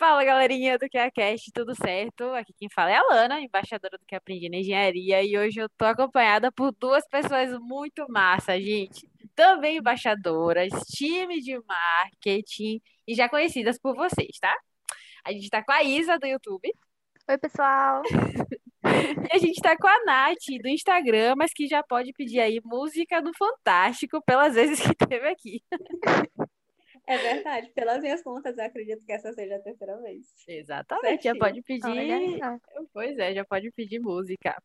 Fala, galerinha do QAcast, tudo certo? Aqui quem fala é a Lana, embaixadora do que aprendi na engenharia, e hoje eu tô acompanhada por duas pessoas muito massa, gente. Também embaixadoras, time de marketing e já conhecidas por vocês, tá? A gente tá com a Isa do YouTube. Oi, pessoal. E a gente tá com a Nath do Instagram, mas que já pode pedir aí música do Fantástico pelas vezes que teve aqui. É verdade, pelas minhas contas, eu acredito que essa seja a terceira vez. Exatamente, já Certinho. pode pedir. Olha Pois é, já pode pedir música.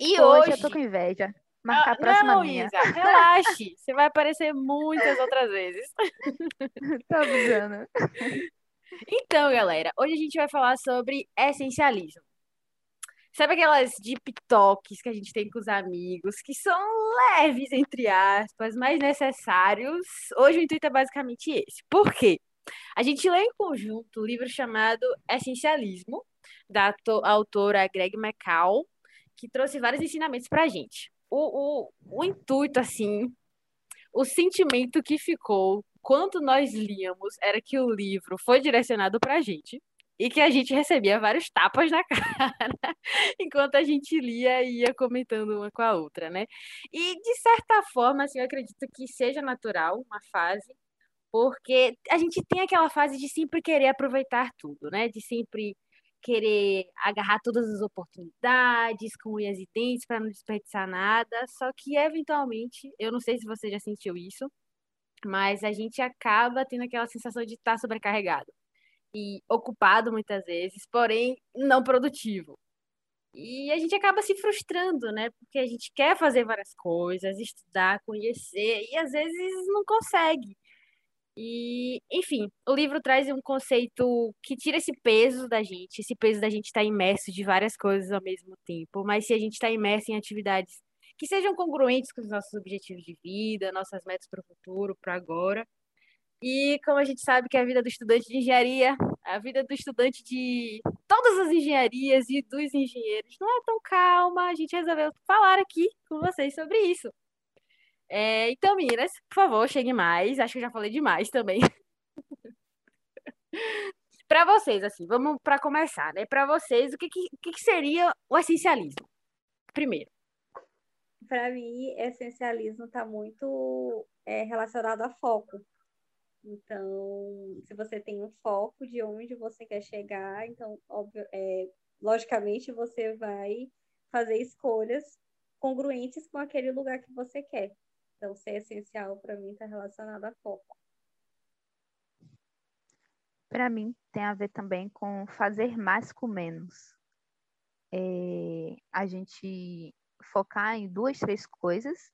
E Hoje hoje. eu tô com inveja. Marcar Ah, a próxima não, minha. Isa, relaxe. Você vai aparecer muitas outras vezes. Tô avisando. Então, galera, hoje a gente vai falar sobre essencialismo. Sabe aquelas deep talks que a gente tem com os amigos, que são leves, entre aspas, mas necessários? Hoje o intuito é basicamente esse. Por quê? A gente lê em conjunto um livro chamado Essencialismo, da autora Greg McCall, que trouxe vários ensinamentos pra gente. O, o, o intuito, assim, o sentimento que ficou quando nós líamos era que o livro foi direcionado pra gente e que a gente recebia vários tapas na cara enquanto a gente lia e ia comentando uma com a outra, né? E de certa forma, assim, eu acredito que seja natural uma fase, porque a gente tem aquela fase de sempre querer aproveitar tudo, né? De sempre querer agarrar todas as oportunidades com unhas e dentes para não desperdiçar nada, só que eventualmente, eu não sei se você já sentiu isso, mas a gente acaba tendo aquela sensação de estar sobrecarregado e ocupado muitas vezes, porém não produtivo. E a gente acaba se frustrando, né? Porque a gente quer fazer várias coisas, estudar, conhecer, e às vezes não consegue. E, enfim, o livro traz um conceito que tira esse peso da gente, esse peso da gente estar imerso de várias coisas ao mesmo tempo. Mas se a gente está imerso em atividades que sejam congruentes com os nossos objetivos de vida, nossas metas para o futuro, para agora. E como a gente sabe que a vida do estudante de engenharia, a vida do estudante de todas as engenharias e dos engenheiros não é tão calma, a gente resolveu falar aqui com vocês sobre isso. É, então, meninas, por favor, chegue mais. Acho que eu já falei demais também. Para vocês, assim, vamos para começar, né? Para vocês, o que, que, que seria o essencialismo? Primeiro. Para mim, essencialismo está muito é, relacionado a foco. Então, se você tem um foco de onde você quer chegar, então, óbvio, é, logicamente, você vai fazer escolhas congruentes com aquele lugar que você quer. Então, ser essencial, para mim, está relacionado a foco. Para mim, tem a ver também com fazer mais com menos. É, a gente focar em duas, três coisas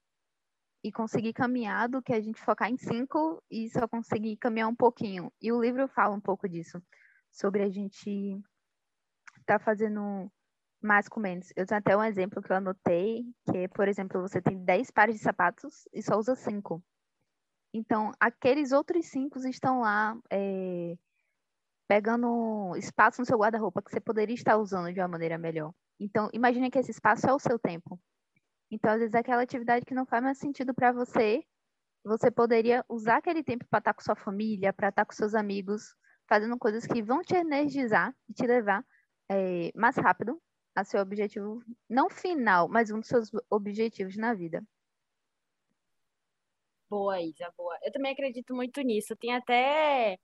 e conseguir caminhar do que a gente focar em cinco e só conseguir caminhar um pouquinho. E o livro fala um pouco disso, sobre a gente estar fazendo mais com menos. Eu tenho até um exemplo que eu anotei, que é, por exemplo, você tem 10 pares de sapatos e só usa cinco. Então, aqueles outros cinco estão lá é, pegando espaço no seu guarda-roupa que você poderia estar usando de uma maneira melhor. Então, imagine que esse espaço é o seu tempo. Então, às vezes, aquela atividade que não faz mais sentido para você, você poderia usar aquele tempo para estar com sua família, para estar com seus amigos, fazendo coisas que vão te energizar e te levar é, mais rápido a seu objetivo, não final, mas um dos seus objetivos na vida. Boa, Isa, boa. Eu também acredito muito nisso. Tem até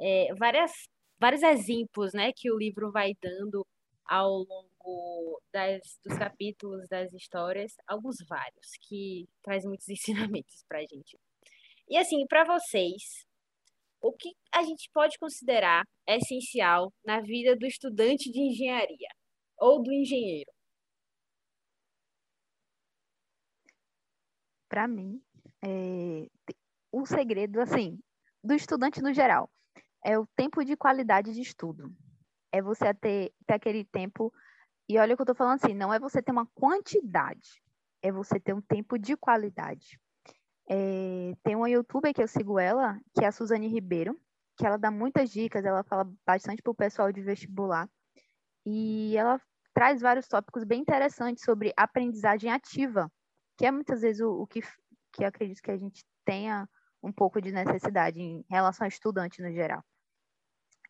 é, várias, vários exemplos, né, que o livro vai dando ao longo das, dos capítulos, das histórias, alguns vários, que traz muitos ensinamentos pra gente. E assim, para vocês, o que a gente pode considerar essencial na vida do estudante de engenharia ou do engenheiro? Para mim, é, o segredo, assim, do estudante no geral, é o tempo de qualidade de estudo. É você ter, ter aquele tempo. E olha o que eu estou falando assim, não é você ter uma quantidade, é você ter um tempo de qualidade. É, tem uma youtuber que eu sigo ela, que é a Suzane Ribeiro, que ela dá muitas dicas, ela fala bastante para o pessoal de vestibular. E ela traz vários tópicos bem interessantes sobre aprendizagem ativa, que é muitas vezes o, o que, que acredito que a gente tenha um pouco de necessidade em relação ao estudante no geral.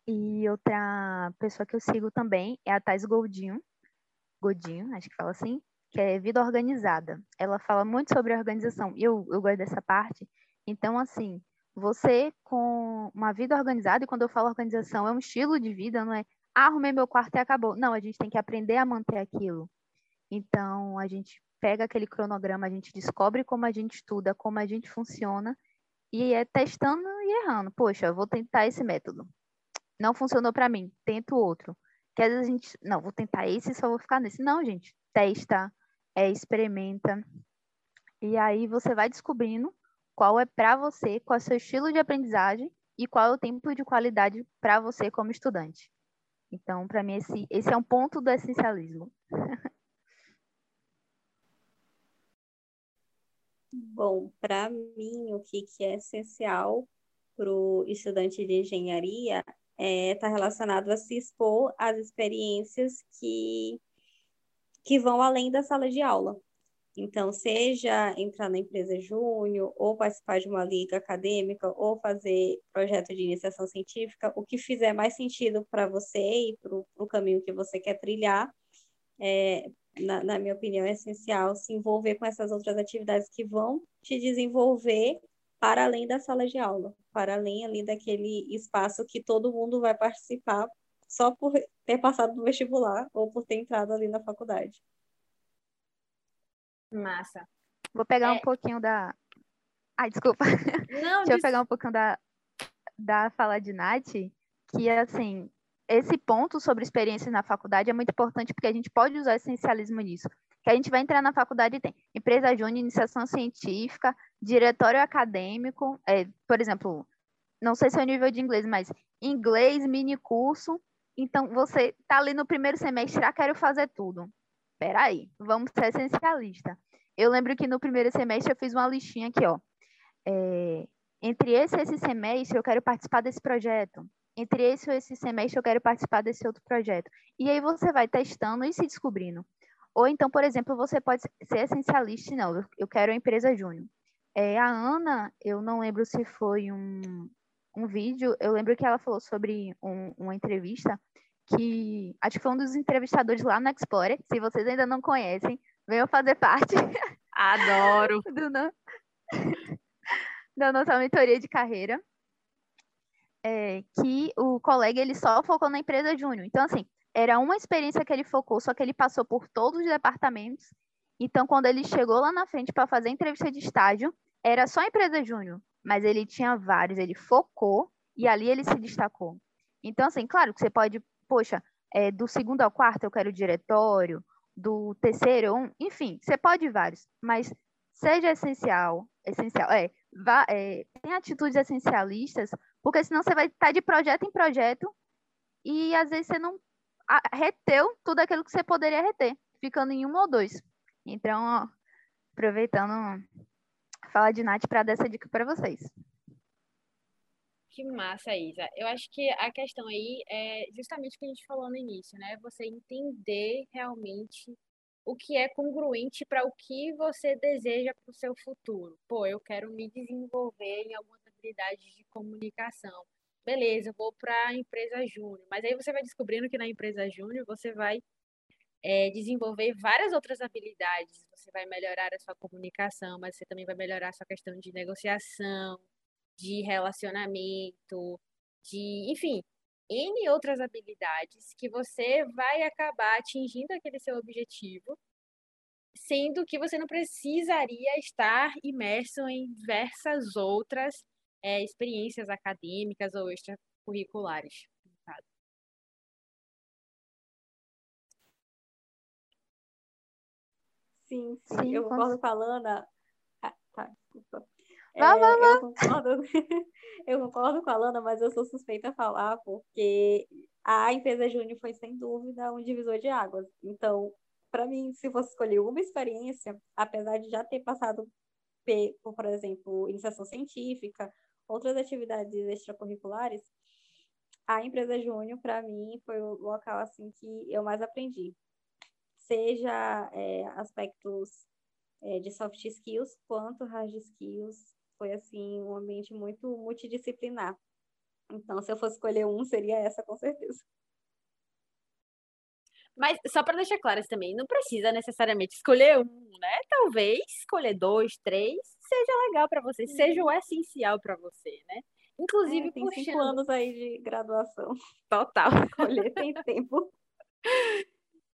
E outra pessoa que eu sigo também é a Thais Goldinho, Godinho, acho que fala assim, que é Vida Organizada. Ela fala muito sobre organização e eu, eu gosto dessa parte. Então, assim, você com uma vida organizada, e quando eu falo organização, é um estilo de vida, não é ah, arrumei meu quarto e acabou. Não, a gente tem que aprender a manter aquilo. Então, a gente pega aquele cronograma, a gente descobre como a gente estuda, como a gente funciona, e é testando e errando. Poxa, vou tentar esse método. Não funcionou para mim, tento outro. Que às vezes a gente, não, vou tentar esse e só vou ficar nesse. Não, gente, testa, é, experimenta. E aí você vai descobrindo qual é para você, qual é o seu estilo de aprendizagem e qual é o tempo de qualidade para você como estudante. Então, para mim, esse, esse é um ponto do essencialismo. Bom, para mim, o que, que é essencial para o estudante de engenharia está é, tá relacionado a se expor às experiências que, que vão além da sala de aula. Então, seja entrar na empresa júnior, ou participar de uma liga acadêmica, ou fazer projeto de iniciação científica, o que fizer mais sentido para você e para o caminho que você quer trilhar, é, na, na, minha opinião, é essencial se envolver com essas outras atividades que vão te desenvolver para além da sala de aula, para além ali daquele espaço que todo mundo vai participar só por ter passado no vestibular ou por ter entrado ali na faculdade. Massa. Vou pegar é... um pouquinho da. Ai, desculpa. Não, Deixa eu pegar um pouquinho da, da fala de Nath, que assim, esse ponto sobre experiências na faculdade é muito importante porque a gente pode usar essencialismo nisso. Que a gente vai entrar na faculdade e tem empresa júnior, iniciação científica, diretório acadêmico, é, por exemplo, não sei se é nível de inglês, mas inglês, mini curso. Então, você tá ali no primeiro semestre, ah, quero fazer tudo peraí, vamos ser essencialista. Eu lembro que no primeiro semestre eu fiz uma listinha aqui, ó. É, entre esse e esse semestre eu quero participar desse projeto. Entre esse e esse semestre eu quero participar desse outro projeto. E aí você vai testando e se descobrindo. Ou então, por exemplo, você pode ser essencialista, não, eu quero a empresa júnior. É, a Ana, eu não lembro se foi um, um vídeo, eu lembro que ela falou sobre um, uma entrevista que acho que foi um dos entrevistadores lá no Explorer. Se vocês ainda não conhecem, venham fazer parte. Adoro! do no... da nossa mentoria de carreira. É, que o colega ele só focou na empresa júnior. Então, assim, era uma experiência que ele focou, só que ele passou por todos os departamentos. Então, quando ele chegou lá na frente para fazer a entrevista de estágio, era só empresa júnior, mas ele tinha vários, ele focou e ali ele se destacou. Então, assim, claro que você pode poxa, é, do segundo ao quarto eu quero diretório, do terceiro, um, enfim, você pode vários, mas seja essencial, essencial, é, vá, é, tem atitudes essencialistas, porque senão você vai estar de projeto em projeto e às vezes você não reteu tudo aquilo que você poderia reter, ficando em um ou dois. Então, ó, aproveitando, fala de Nath para dar essa dica para vocês. Que massa, Isa. Eu acho que a questão aí é justamente o que a gente falou no início, né? Você entender realmente o que é congruente para o que você deseja para o seu futuro. Pô, eu quero me desenvolver em algumas habilidades de comunicação. Beleza, eu vou para a empresa júnior. Mas aí você vai descobrindo que na empresa júnior você vai é, desenvolver várias outras habilidades. Você vai melhorar a sua comunicação, mas você também vai melhorar a sua questão de negociação, de relacionamento, de, enfim, N outras habilidades que você vai acabar atingindo aquele seu objetivo, sendo que você não precisaria estar imerso em diversas outras é, experiências acadêmicas ou extracurriculares. Sim, sim, eu concordo com a Lana. Ah, tá, desculpa. Vá, é, vá, vá. Eu, concordo, eu concordo com a Lana, mas eu sou suspeita a falar, porque a empresa Júnior foi, sem dúvida, um divisor de águas. Então, para mim, se fosse escolher uma experiência, apesar de já ter passado por, por exemplo, iniciação científica, outras atividades extracurriculares, a empresa Júnior, para mim, foi o local assim que eu mais aprendi. Seja é, aspectos é, de soft skills, quanto hard skills, foi assim um ambiente muito multidisciplinar. Então, se eu fosse escolher um, seria essa, com certeza. Mas só para deixar claro isso também, não precisa necessariamente escolher um, né? Talvez escolher dois, três, seja legal para você, seja o essencial para você, né? Inclusive, é, tem puxando... cinco anos aí de graduação. Total. Escolher tem tempo.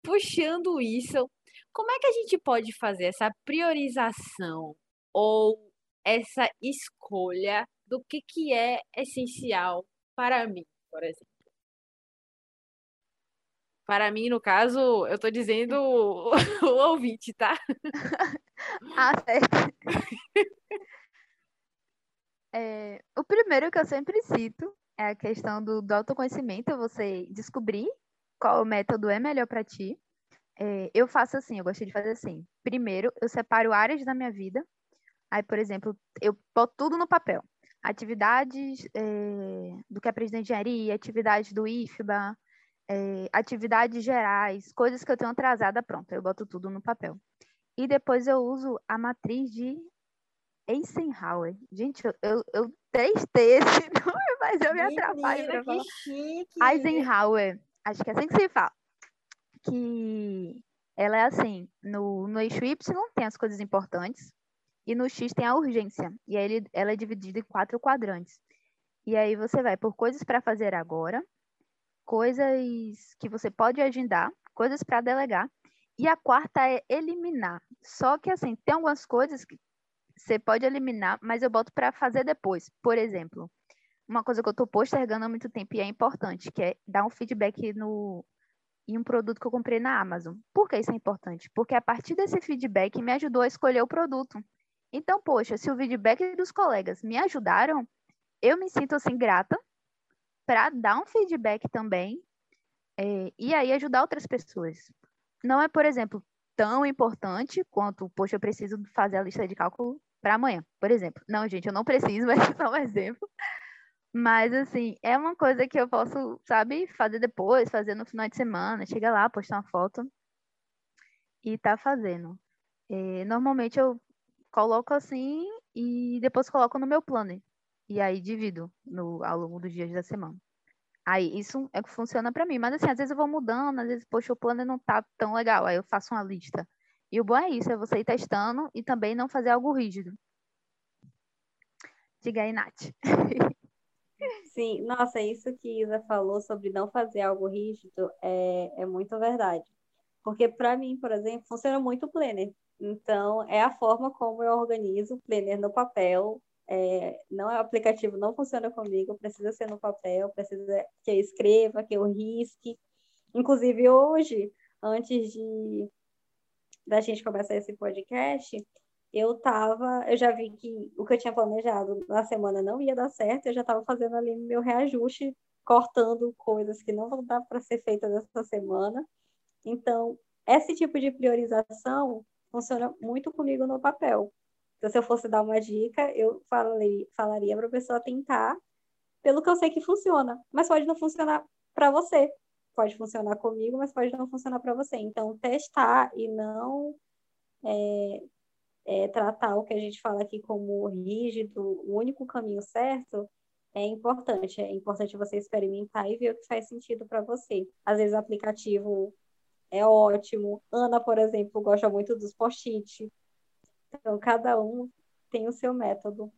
Puxando isso, como é que a gente pode fazer essa priorização ou essa escolha do que, que é essencial para mim, por exemplo? Para mim, no caso, eu estou dizendo o, ouvinte, tá? ah, certo. É, o primeiro que eu sempre cito é a questão do, do autoconhecimento, você descobrir qual método é melhor para ti. É, eu faço assim, eu gosto de fazer assim. Primeiro, eu separo áreas da minha vida. Aí, por exemplo, eu boto tudo no papel. Atividades é, do que aprendi na engenharia, atividades do IFBA, é, atividades gerais, coisas que eu tenho atrasada, pronto, eu boto tudo no papel. E depois eu uso a matriz de Eisenhower. Gente, eu, eu, eu testei esse nome, mas eu me atrapalho para falar. Chique. Eisenhower, acho que é assim que se fala. Que ela é assim, no, no eixo Y tem as coisas importantes e no X tem a urgência. E aí ele, ela é dividida em quatro quadrantes. E aí você vai por coisas para fazer agora, coisas que você pode agendar, coisas para delegar. E a quarta é eliminar. Só que assim, tem algumas coisas que você pode eliminar, mas eu boto para fazer depois. Por exemplo, uma coisa que eu estou postergando há muito tempo e é importante, que é dar um feedback no, em um produto que eu comprei na Amazon. Por que isso é importante? Porque a partir desse feedback me ajudou a escolher o produto. Então, poxa, se o feedback dos colegas me ajudaram, eu me sinto assim grata para dar um feedback também é, e aí ajudar outras pessoas. Não é, por exemplo, tão importante quanto, poxa, eu preciso fazer a lista de cálculo para amanhã, por exemplo. Não, gente, eu não preciso, mas é só um exemplo. Mas, assim, é uma coisa que eu posso, sabe, fazer depois, fazer no final de semana, chega lá, postar uma foto e tá fazendo. É, normalmente eu coloco assim e depois coloco no meu planner. E aí divido no, ao longo dos dias da semana. Aí isso é que funciona para mim. Mas assim, às vezes eu vou mudando, às vezes, poxa, o planner não tá tão legal. Aí eu faço uma lista. E o bom é isso, é você ir testando e também não fazer algo rígido. Diga aí, Nath. Sim, nossa, isso que Isa falou sobre não fazer algo rígido é, é muito verdade. Porque para mim, por exemplo, funciona muito o planner. Então, é a forma como eu organizo o planner no papel. É, não é o aplicativo, não funciona comigo, precisa ser no papel, precisa que eu escreva, que eu risque. Inclusive, hoje, antes de da gente começar esse podcast, eu tava, eu já vi que o que eu tinha planejado na semana não ia dar certo, eu já estava fazendo ali meu reajuste, cortando coisas que não vão dar para ser feitas essa semana. Então, esse tipo de priorização funciona muito comigo no papel. Então, se eu fosse dar uma dica, eu falei, falaria para a pessoa tentar pelo que eu sei que funciona, mas pode não funcionar para você pode funcionar comigo, mas pode não funcionar para você. Então, testar e não é, é, tratar o que a gente fala aqui como rígido, o único caminho certo, é importante. É importante você experimentar e ver o que faz sentido para você. Às vezes, o aplicativo é ótimo. Ana, por exemplo, gosta muito dos post-it. Então, cada um tem o seu método.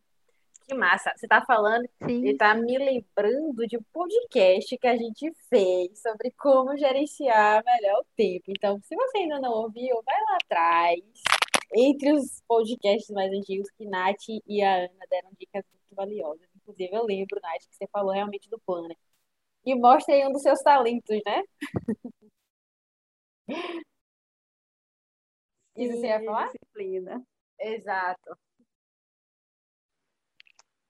Que massa. Você está falando Sim. e tá me lembrando de um podcast que a gente fez sobre como gerenciar melhor o tempo. Então, se você ainda não ouviu, vai lá atrás. Entre os podcasts mais antigos que Nath e a Ana deram dicas muito valiosas. Inclusive, eu lembro, Nath, que você falou realmente do planner. E mostra aí um dos seus talentos, né? Isso você ia falar? Disciplina. Exato.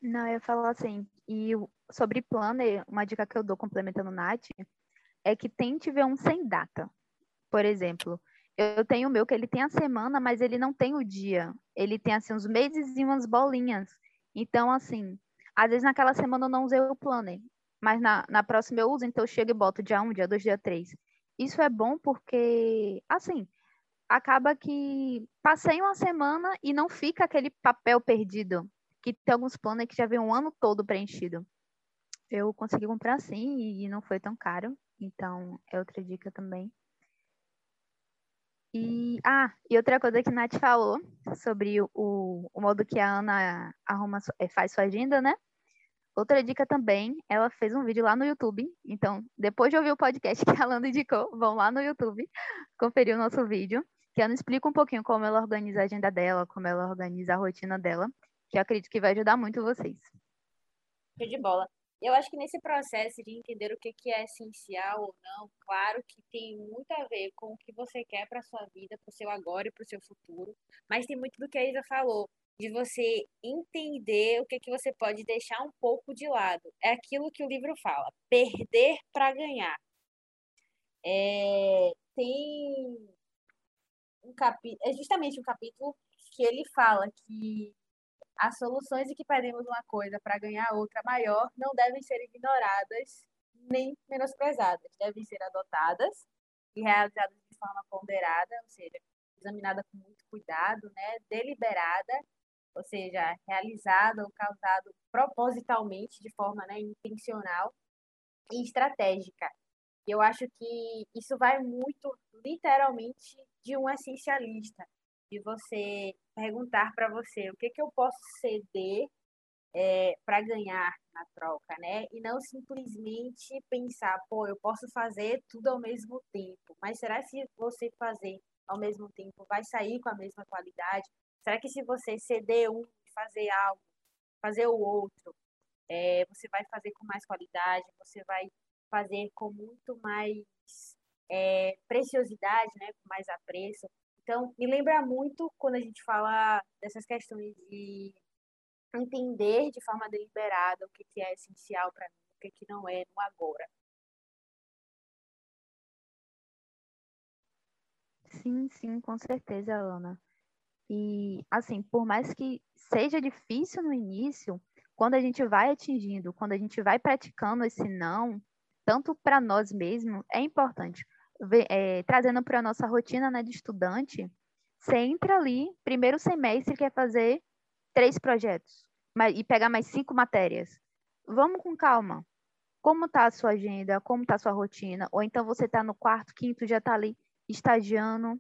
Não, eu ia falar assim, e sobre planner, uma dica que eu dou complementando Nath, é que tente ver um sem data. Por exemplo, eu tenho o meu que ele tem a semana, mas ele não tem o dia. Ele tem assim uns meses e umas bolinhas. Então, assim, às vezes naquela semana eu não usei o planner, mas na, na próxima eu uso, então eu chego e boto dia 1, dia 2, dia 3. Isso é bom porque, assim, acaba que passei uma semana e não fica aquele papel perdido que tem alguns planos que já vem um ano todo preenchido. Eu consegui comprar sim e não foi tão caro, então é outra dica também. E, ah, e outra coisa que a Nath falou sobre o, o modo que a Ana arruma, é, faz sua agenda, né? Outra dica também, ela fez um vídeo lá no YouTube. Então, depois de ouvir o podcast que a Alana indicou, vão lá no YouTube conferir o nosso vídeo, que ela explica um pouquinho como ela organiza a agenda dela, como ela organiza a rotina dela, que eu acredito que vai ajudar muito vocês. Show de bola. Eu acho que nesse processo de entender o que, que é essencial ou não, claro que tem muito a ver com o que você quer para sua vida, para o seu agora e para o seu futuro, mas tem muito do que a Isa falou, de você entender o que, que você pode deixar um pouco de lado. É aquilo que o livro fala, perder para ganhar. É, tem um capítulo, é justamente um capítulo que ele fala que as soluções em que perdemos uma coisa para ganhar outra maior não devem ser ignoradas nem menosprezadas, devem ser adotadas e realizadas de forma ponderada, ou seja, examinada com muito cuidado, né, deliberada, ou seja, realizada ou causado propositalmente, de forma né, intencional e estratégica. Eu acho que isso vai muito, literalmente, de um essencialista, de você perguntar para você o que, que eu posso ceder é, para ganhar na troca, né? E não simplesmente pensar, pô, eu posso fazer tudo ao mesmo tempo. Mas será que você fazer ao mesmo tempo vai sair com a mesma qualidade? Será que se você ceder um fazer algo, fazer o outro, é, você vai fazer com mais qualidade, você vai fazer com muito mais é, preciosidade, né? Com mais apreço. Então, me lembra muito quando a gente fala dessas questões de entender de forma deliberada o que, é essencial para mim, o que, que não é no agora. Sim, sim, com certeza, Ana. E, assim, por mais que seja difícil no início, quando a gente vai atingindo, quando a gente vai praticando esse não, tanto para nós mesmos, é importante é, trazendo para a nossa rotina né, de estudante, você entra ali, primeiro semestre, quer fazer três projetos e pegar mais cinco matérias. Vamos com calma. Como está a sua agenda? Como está a sua rotina? Ou então você está no quarto, quinto, já está ali estagiando.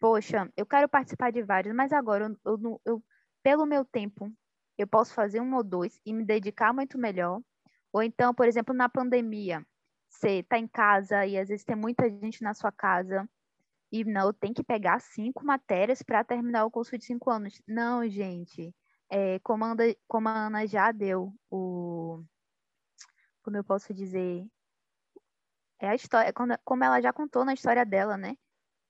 Poxa, eu quero participar de vários, mas agora, eu, eu, eu, pelo meu tempo, eu posso fazer um ou dois e me dedicar muito melhor. Ou então, por exemplo, na pandemia, você tá em casa e às vezes tem muita gente na sua casa e não tem que pegar cinco matérias para terminar o curso de cinco anos. Não, gente. É, como, anda, como a Ana já deu o. Como eu posso dizer? É a história, como ela já contou na história dela, né?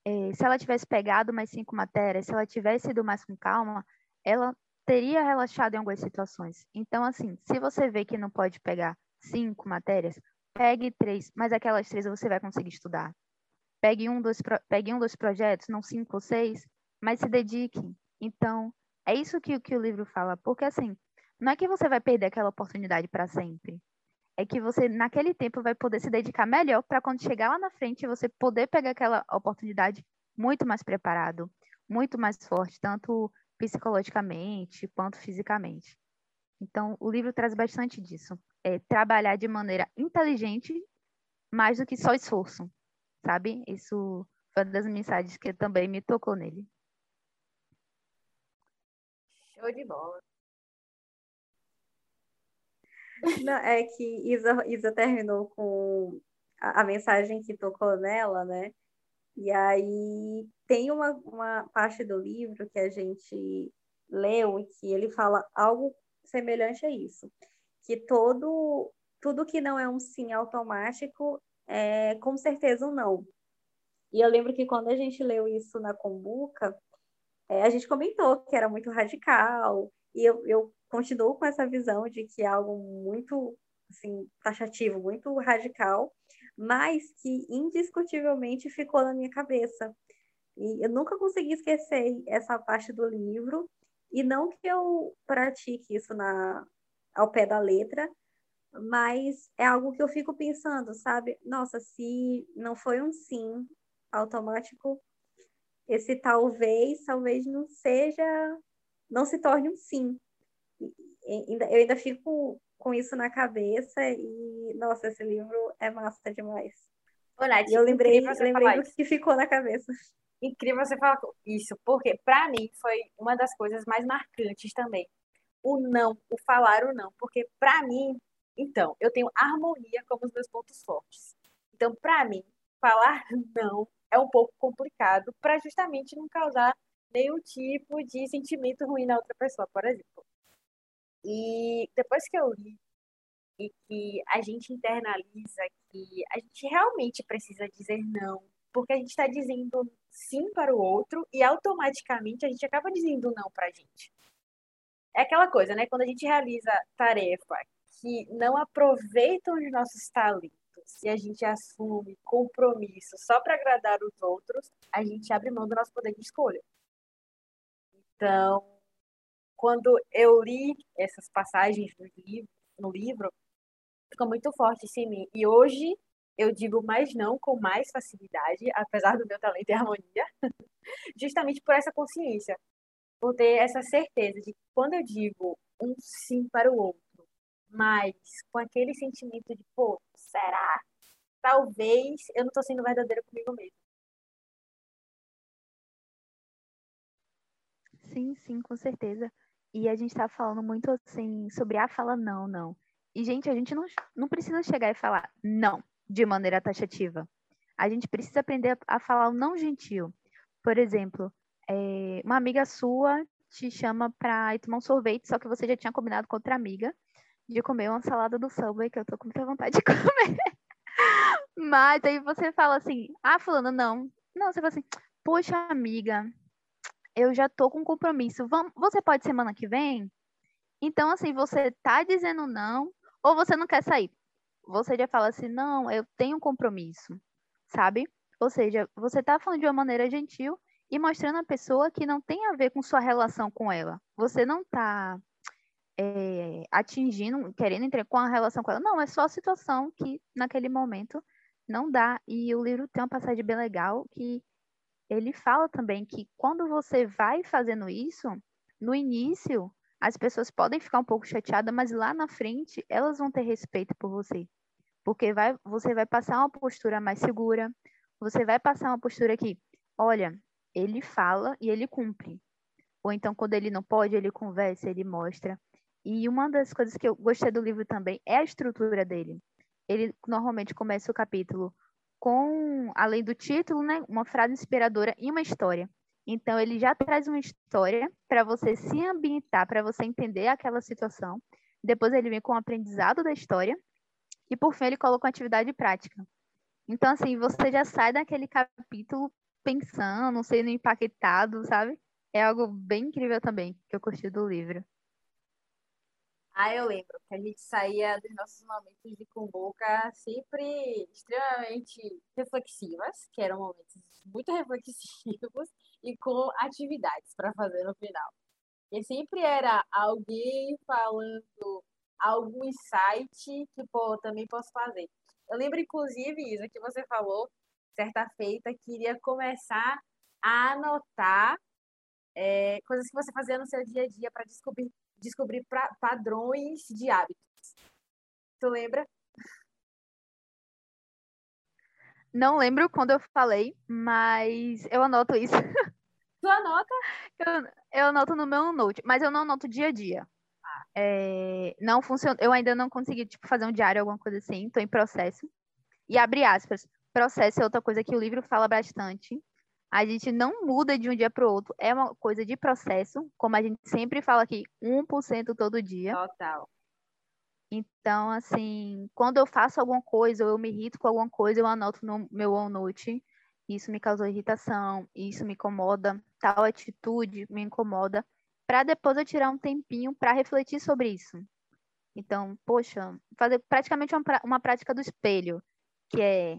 É, se ela tivesse pegado mais cinco matérias, se ela tivesse ido mais com calma, ela teria relaxado em algumas situações. Então, assim, se você vê que não pode pegar cinco matérias, Pegue três, mas aquelas três você vai conseguir estudar. Pegue um dos, pegue um dos projetos, não cinco ou seis, mas se dedique. Então, é isso que, que o livro fala. Porque, assim, não é que você vai perder aquela oportunidade para sempre. É que você, naquele tempo, vai poder se dedicar melhor para quando chegar lá na frente, você poder pegar aquela oportunidade muito mais preparado, muito mais forte, tanto psicologicamente quanto fisicamente. Então, o livro traz bastante disso é, trabalhar de maneira inteligente mais do que só esforço, sabe? Isso foi uma das mensagens que também me tocou nele. Show de bola. Não, é que Isa, Isa terminou com a, a, mensagem que tocou nela, né? E aí tem uma, uma parte do livro que a gente leu e que ele fala algo semelhante a isso que todo tudo que não é um sim automático é com certeza um não. E eu lembro que quando a gente leu isso na Combuca, é, a gente comentou que era muito radical, e eu, eu continuo com essa visão de que é algo muito assim, taxativo, muito radical, mas que indiscutivelmente ficou na minha cabeça. E eu nunca consegui esquecer essa parte do livro, e não que eu pratique isso na, ao pé da letra, mas é algo que eu fico pensando, sabe? Nossa, se não foi um sim automático, esse talvez, talvez não seja, não se torne um sim. eu ainda fico com isso na cabeça e, nossa, esse livro é massa demais. Ô, Nath, eu lembrei, você lembrei do que ficou na cabeça. Incrível você falar isso, porque para mim foi uma das coisas mais marcantes também. O não, o falar o não, porque para mim, então, eu tenho harmonia como os meus pontos fortes. Então, para mim, falar não é um pouco complicado para justamente não causar nenhum tipo de sentimento ruim na outra pessoa, por exemplo. E depois que eu li e que a gente internaliza que a gente realmente precisa dizer não, porque a gente está dizendo sim para o outro e automaticamente a gente acaba dizendo não para a gente. É aquela coisa, né? Quando a gente realiza tarefa que não aproveitam os nossos talentos e a gente assume compromisso só para agradar os outros, a gente abre mão do nosso poder de escolha. Então, quando eu li essas passagens no livro, no livro ficou muito forte isso em mim. E hoje eu digo mais não com mais facilidade, apesar do meu talento e harmonia, justamente por essa consciência, por ter essa certeza de que quando eu digo um sim para o outro, mas com aquele sentimento de, pô, será? Talvez eu não estou sendo verdadeira comigo mesmo. Sim, sim, com certeza. E a gente está falando muito assim sobre a fala não, não. E, gente, a gente não, não precisa chegar e falar não de maneira taxativa. A gente precisa aprender a falar o não gentil. Por exemplo, é, uma amiga sua te chama para ir tomar um sorvete, só que você já tinha combinado com outra amiga de comer uma salada do Subway, que eu tô com muita vontade de comer. Mas aí você fala assim, ah, fulano, não. Não, você fala assim, poxa, amiga, eu já tô com compromisso. Vamos, você pode semana que vem? Então, assim, você tá dizendo não, ou você não quer sair você já fala assim, não, eu tenho um compromisso, sabe? Ou seja, você está falando de uma maneira gentil e mostrando a pessoa que não tem a ver com sua relação com ela. Você não está é, atingindo, querendo entrar com a relação com ela. Não, é só a situação que naquele momento não dá. E o livro tem uma passagem bem legal que ele fala também que quando você vai fazendo isso, no início as pessoas podem ficar um pouco chateadas, mas lá na frente elas vão ter respeito por você. Porque vai, você vai passar uma postura mais segura, você vai passar uma postura que, olha, ele fala e ele cumpre. Ou então, quando ele não pode, ele conversa, ele mostra. E uma das coisas que eu gostei do livro também é a estrutura dele. Ele normalmente começa o capítulo com, além do título, né, uma frase inspiradora e uma história. Então, ele já traz uma história para você se ambientar, para você entender aquela situação. Depois, ele vem com o aprendizado da história. E, por fim, ele coloca uma atividade prática. Então, assim, você já sai daquele capítulo pensando, sendo impactado, sabe? É algo bem incrível também, que eu curti do livro. Ah, eu lembro que a gente saía dos nossos momentos de cumbuca sempre extremamente reflexivas, que eram momentos muito reflexivos, e com atividades para fazer no final. E sempre era alguém falando algum insight que, pô, também posso fazer. Eu lembro, inclusive, Isa, que você falou, certa feita, que iria começar a anotar é, coisas que você fazia no seu dia a dia para descobrir, descobrir pra, padrões de hábitos. Tu lembra? Não lembro quando eu falei, mas eu anoto isso. Tu anota? Eu, eu anoto no meu note, mas eu não anoto dia a dia. Ah. É, não funciona. Eu ainda não consegui tipo, fazer um diário, alguma coisa assim. Estou em processo. E abre aspas. Processo é outra coisa que o livro fala bastante. A gente não muda de um dia para o outro. É uma coisa de processo, como a gente sempre fala aqui, 1% todo dia. Total. Então, assim, quando eu faço alguma coisa ou eu me irrito com alguma coisa, eu anoto no meu OneNote. Isso me causou irritação, isso me incomoda, tal atitude me incomoda, para depois eu tirar um tempinho para refletir sobre isso. Então, poxa, fazer praticamente uma, uma prática do espelho, que é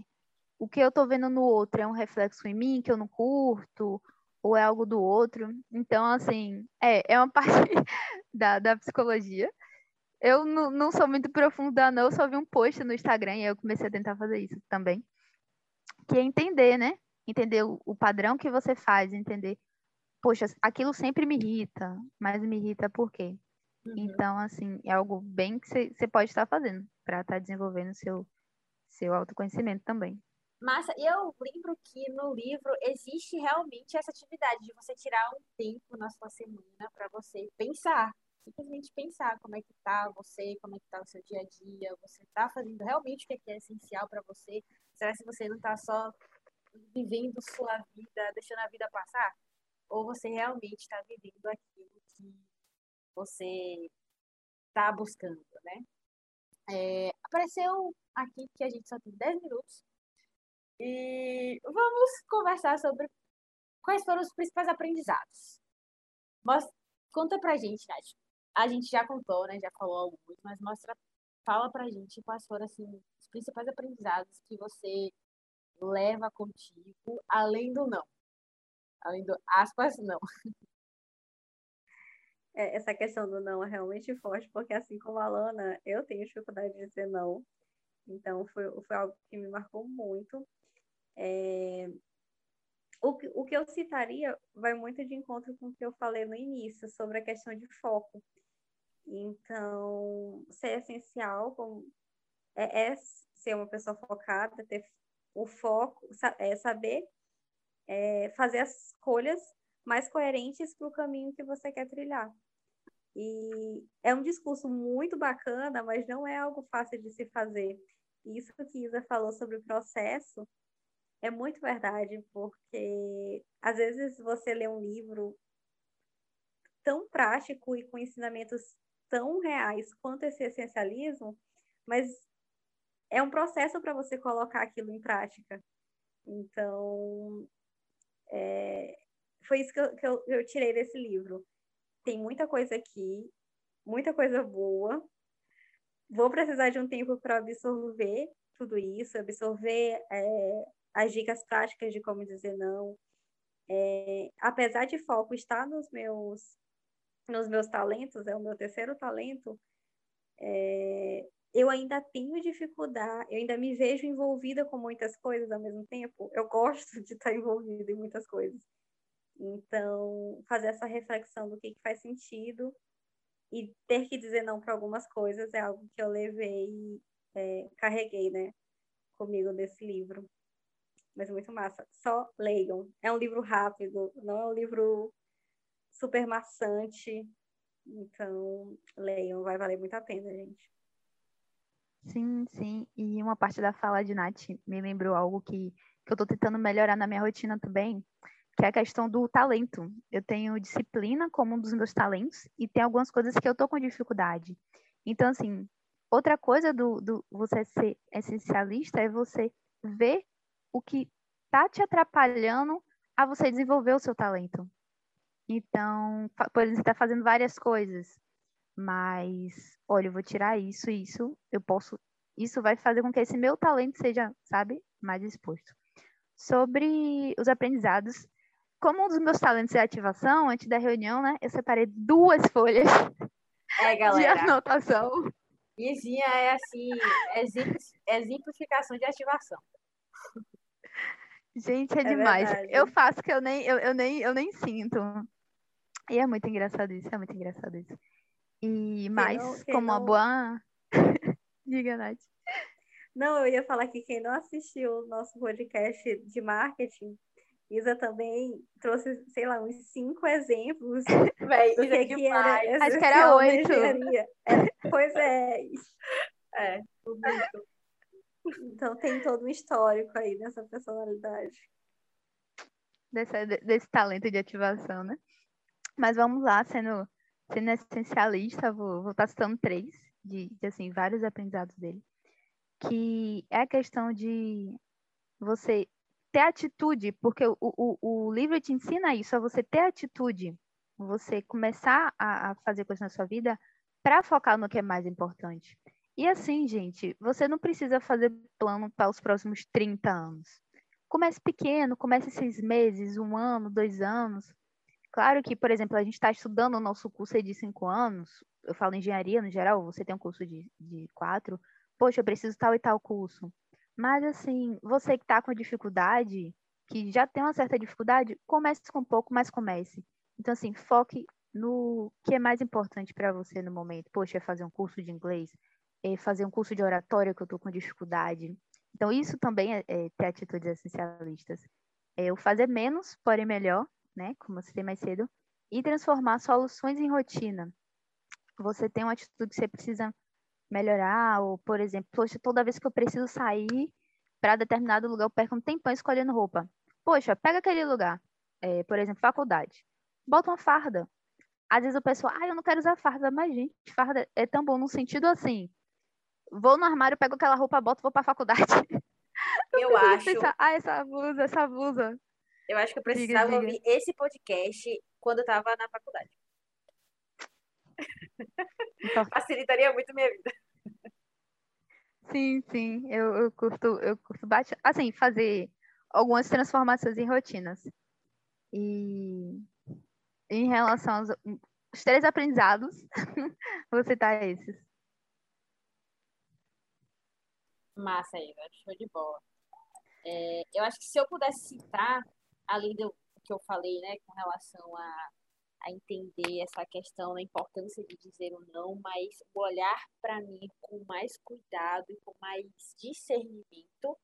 o que eu estou vendo no outro é um reflexo em mim que eu não curto, ou é algo do outro. Então, assim, é, é uma parte da, da psicologia eu não, não sou muito profunda, não. Eu só vi um post no Instagram e eu comecei a tentar fazer isso também. Que é entender, né? Entender o, o padrão que você faz, entender. Poxa, aquilo sempre me irrita, mas me irrita por quê? Uhum. Então, assim, é algo bem que você pode estar fazendo para estar tá desenvolvendo seu, seu autoconhecimento também. Massa, eu lembro que no livro existe realmente essa atividade de você tirar um tempo na sua semana para você pensar, simplesmente pensar como é que tá você, como é que tá o seu dia a dia, você tá fazendo realmente o que é, é essencial para você? Será que você não tá só vivendo sua vida, deixando a vida passar? Ou você realmente está vivendo aquilo que você está buscando, né? É, apareceu aqui que a gente só tem 10 minutos e vamos conversar sobre quais foram os principais aprendizados. Mas, conta pra gente, Nath. A gente já contou, né? Já falou alguns, mas mostra, fala pra gente quais foram assim, os principais aprendizados que você leva contigo, além do não. Além do aspas, não. É, essa questão do não é realmente forte, porque assim como a Lana, eu tenho dificuldade de dizer não. Então, foi, foi algo que me marcou muito. É... O, que, o que eu citaria vai muito de encontro com o que eu falei no início, sobre a questão de foco. Então, ser essencial é, é ser uma pessoa focada, ter o foco, é saber é, fazer as escolhas mais coerentes para o caminho que você quer trilhar. E é um discurso muito bacana, mas não é algo fácil de se fazer. Isso que Isa falou sobre o processo é muito verdade, porque às vezes você lê um livro tão prático e com ensinamentos tão reais quanto esse essencialismo, mas é um processo para você colocar aquilo em prática. Então, é, foi isso que, eu, que eu, eu tirei desse livro tem muita coisa aqui, muita coisa boa. Vou precisar de um tempo para absorver tudo isso, absorver é, as dicas práticas de como dizer não. É, apesar de foco estar nos meus nos meus talentos, é o meu terceiro talento, é, eu ainda tenho dificuldade, eu ainda me vejo envolvida com muitas coisas ao mesmo tempo. Eu gosto de estar envolvida em muitas coisas. Então, fazer essa reflexão do que, que faz sentido e ter que dizer não para algumas coisas é algo que eu levei, é, carreguei, né, comigo nesse livro. Mas muito massa. Só leiam. É um livro rápido, não é um livro super maçante. Então, leiam, vai valer muito a pena, gente. Sim, sim. E uma parte da fala de Nath me lembrou algo que, que eu estou tentando melhorar na minha rotina também, que é a questão do talento. Eu tenho disciplina como um dos meus talentos e tem algumas coisas que eu tô com dificuldade. Então, assim, outra coisa do, do você ser essencialista é você ver o que tá te atrapalhando a você desenvolver o seu talento. Então, por exemplo, você está fazendo várias coisas, mas, olha, eu vou tirar isso, isso, eu posso, isso vai fazer com que esse meu talento seja, sabe, mais exposto. Sobre os aprendizados, como um dos meus talentos é ativação, antes da reunião, né, eu separei duas folhas é, de anotação. Izinha é assim, exemplificação de ativação. Gente, é, é demais. Verdade. Eu faço que eu nem, eu, eu, nem, eu nem sinto. E é muito engraçado isso, é muito engraçado isso. E mais, não, como não... uma boa. Diga, Nath. Não, eu ia falar que quem não assistiu o nosso podcast de marketing, Isa também trouxe, sei lá, uns cinco exemplos Véi, do que, é que era Acho que era oito. É, pois é. É, Então tem todo um histórico aí dessa personalidade. Desse, desse talento de ativação, né? Mas vamos lá, sendo, sendo essencialista, vou, vou estar citando três, de, de assim, vários aprendizados dele. Que é a questão de você ter atitude, porque o, o, o livro te ensina isso, a você ter atitude, você começar a, a fazer coisas na sua vida para focar no que é mais importante. E assim, gente, você não precisa fazer plano para os próximos 30 anos. Comece pequeno, comece seis meses, um ano, dois anos. Claro que, por exemplo, a gente está estudando o nosso curso de cinco anos, eu falo engenharia no geral, você tem um curso de, de quatro, poxa, eu preciso tal e tal curso. Mas, assim, você que está com dificuldade, que já tem uma certa dificuldade, comece com pouco, mas comece. Então, assim, foque no que é mais importante para você no momento. Poxa, é fazer um curso de inglês, fazer um curso de oratória que eu estou com dificuldade. Então, isso também é, é ter atitudes essencialistas. É eu fazer menos, porém melhor, né? Como eu citei mais cedo, e transformar soluções em rotina. Você tem uma atitude que você precisa melhorar, ou, por exemplo, poxa, toda vez que eu preciso sair para determinado lugar, eu perco um tempão escolhendo roupa. Poxa, pega aquele lugar, é, por exemplo, faculdade. Bota uma farda. Às vezes o pessoal, ah, eu não quero usar farda, mas gente, farda é tão bom no sentido assim. Vou no armário, pego aquela roupa, boto, vou para a faculdade. Eu, eu acho. Pensar, ah, essa blusa, essa blusa. Eu acho que eu precisava diga, diga. ouvir esse podcast quando eu estava na faculdade. Então... Facilitaria muito minha vida. Sim, sim. Eu, eu curto, eu curto bastante. Assim, fazer algumas transformações em rotinas. E em relação aos os três aprendizados, vou citar esses. Massa aí, show de bola. É, eu acho que se eu pudesse citar, além do que eu falei, né, com relação a, a entender essa questão da importância de dizer o não, mas olhar para mim com mais cuidado e com mais discernimento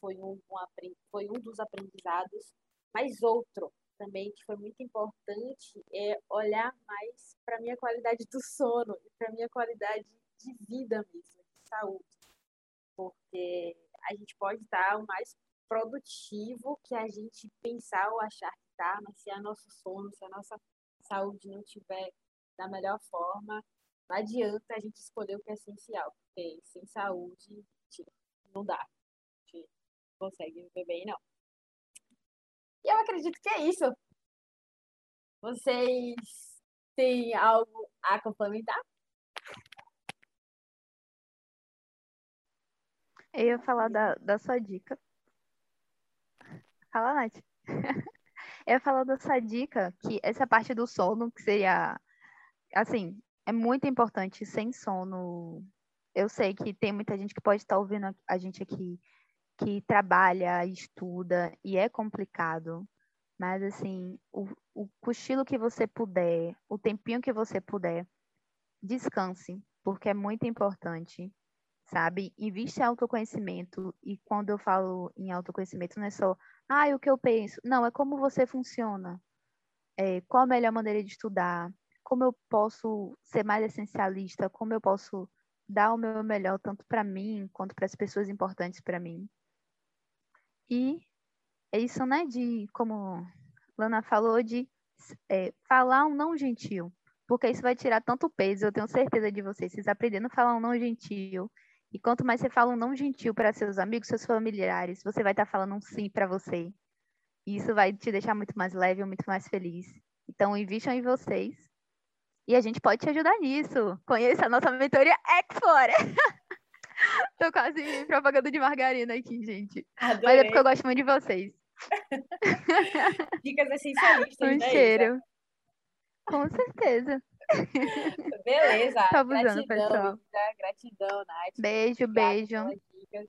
foi um, um, foi um dos aprendizados, mas outro também que foi muito importante é olhar mais para minha qualidade do sono e para minha qualidade de vida mesmo, de saúde, porque a gente pode estar o mais produtivo que a gente pensar ou achar que está, mas se a nosso sono, se a nossa saúde não estiver da melhor forma, não adianta a gente escolher o que é essencial, porque sem saúde não dá. A gente não consegue viver bem, não. E eu acredito que é isso. Vocês têm algo a complementar? Eu ia falar da, da sua dica Fala, Nath. Eu ia falar dessa dica, que essa parte do sono, que seria, assim, é muito importante, sem sono. Eu sei que tem muita gente que pode estar ouvindo a gente aqui, que trabalha, estuda, e é complicado. Mas, assim, o, o cochilo que você puder, o tempinho que você puder, descanse, porque é muito importante sabe? Investe em autoconhecimento. E quando eu falo em autoconhecimento, não é só, ah, o que eu penso. Não, é como você funciona. É, qual a melhor maneira de estudar? Como eu posso ser mais essencialista? Como eu posso dar o meu melhor tanto para mim quanto para as pessoas importantes para mim? E é isso, né? De, como Lana falou, de é, falar um não gentil porque isso vai tirar tanto peso, eu tenho certeza de vocês. Vocês aprendendo a falar um não gentil, e quanto mais você fala um não gentil para seus amigos, seus familiares, você vai estar tá falando um sim para você. E isso vai te deixar muito mais leve, muito mais feliz. Então, invistam em vocês. E a gente pode te ajudar nisso. Conheça a nossa mentoria Explorer. Tô quase propaganda de margarina aqui, gente. Adorei. Mas é porque eu gosto muito de vocês. Dicas essencialistas, um né, cheiro. Isa? Com certeza. Beleza. Tá abusando, gratidão, pessoal. Isa, gratidão, Nath. Beijo, Obrigada beijo.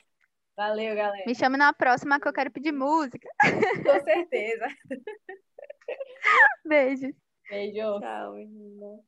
Valeu, galera. Me chame na próxima que eu quero pedir música. Com certeza. Beijo. Beijo. Tchau, menina.